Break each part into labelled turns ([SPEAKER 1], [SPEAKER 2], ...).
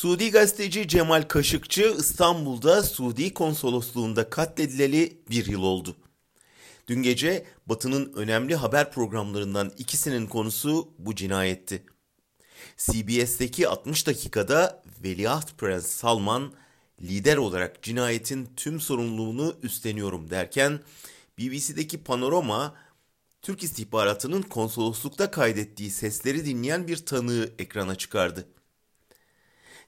[SPEAKER 1] Suudi gazeteci Cemal Kaşıkçı İstanbul'da Suudi konsolosluğunda katledileli bir yıl oldu. Dün gece Batı'nın önemli haber programlarından ikisinin konusu bu cinayetti. CBS'teki 60 dakikada Veliaht Prens Salman lider olarak cinayetin tüm sorumluluğunu üstleniyorum derken BBC'deki Panorama Türk istihbaratının konsoloslukta kaydettiği sesleri dinleyen bir tanığı ekrana çıkardı.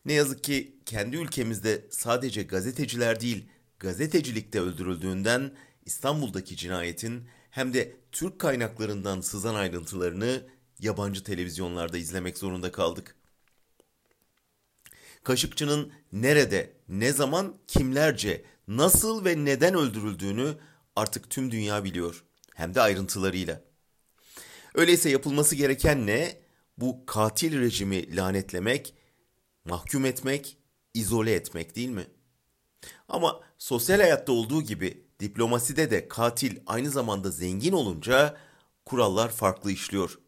[SPEAKER 1] Ne yazık ki kendi ülkemizde sadece gazeteciler değil, gazetecilikte öldürüldüğünden İstanbul'daki cinayetin hem de Türk kaynaklarından sızan ayrıntılarını yabancı televizyonlarda izlemek zorunda kaldık. Kaşıkçı'nın nerede, ne zaman, kimlerce, nasıl ve neden öldürüldüğünü artık tüm dünya biliyor. Hem de ayrıntılarıyla. Öyleyse yapılması gereken ne? Bu katil rejimi lanetlemek, mahkum etmek, izole etmek değil mi? Ama sosyal hayatta olduğu gibi diplomaside de katil aynı zamanda zengin olunca kurallar farklı işliyor.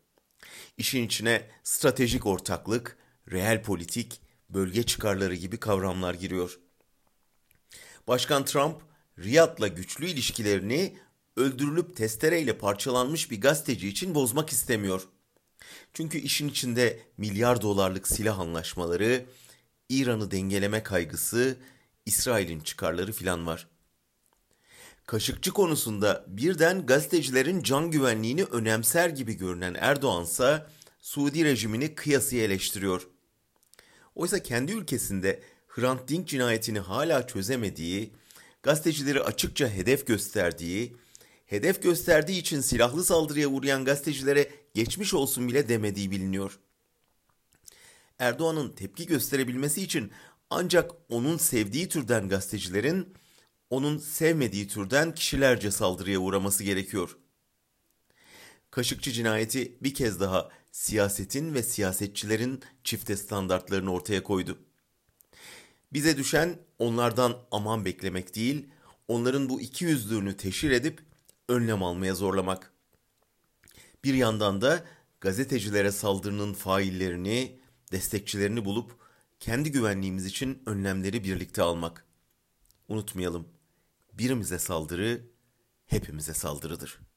[SPEAKER 1] İşin içine stratejik ortaklık, reel politik, bölge çıkarları gibi kavramlar giriyor. Başkan Trump, Riyad'la güçlü ilişkilerini öldürülüp testereyle parçalanmış bir gazeteci için bozmak istemiyor. Çünkü işin içinde milyar dolarlık silah anlaşmaları, İran'ı dengeleme kaygısı, İsrail'in çıkarları filan var. Kaşıkçı konusunda birden gazetecilerin can güvenliğini önemser gibi görünen Erdoğan ise Suudi rejimini kıyasıya eleştiriyor. Oysa kendi ülkesinde Hrant Dink cinayetini hala çözemediği, gazetecileri açıkça hedef gösterdiği, hedef gösterdiği için silahlı saldırıya uğrayan gazetecilere geçmiş olsun bile demediği biliniyor. Erdoğan'ın tepki gösterebilmesi için ancak onun sevdiği türden gazetecilerin onun sevmediği türden kişilerce saldırıya uğraması gerekiyor. Kaşıkçı cinayeti bir kez daha siyasetin ve siyasetçilerin çifte standartlarını ortaya koydu. Bize düşen onlardan aman beklemek değil, onların bu iki yüzlüğünü teşhir edip önlem almaya zorlamak. Bir yandan da gazetecilere saldırının faillerini, destekçilerini bulup kendi güvenliğimiz için önlemleri birlikte almak. Unutmayalım, birimize saldırı hepimize saldırıdır.''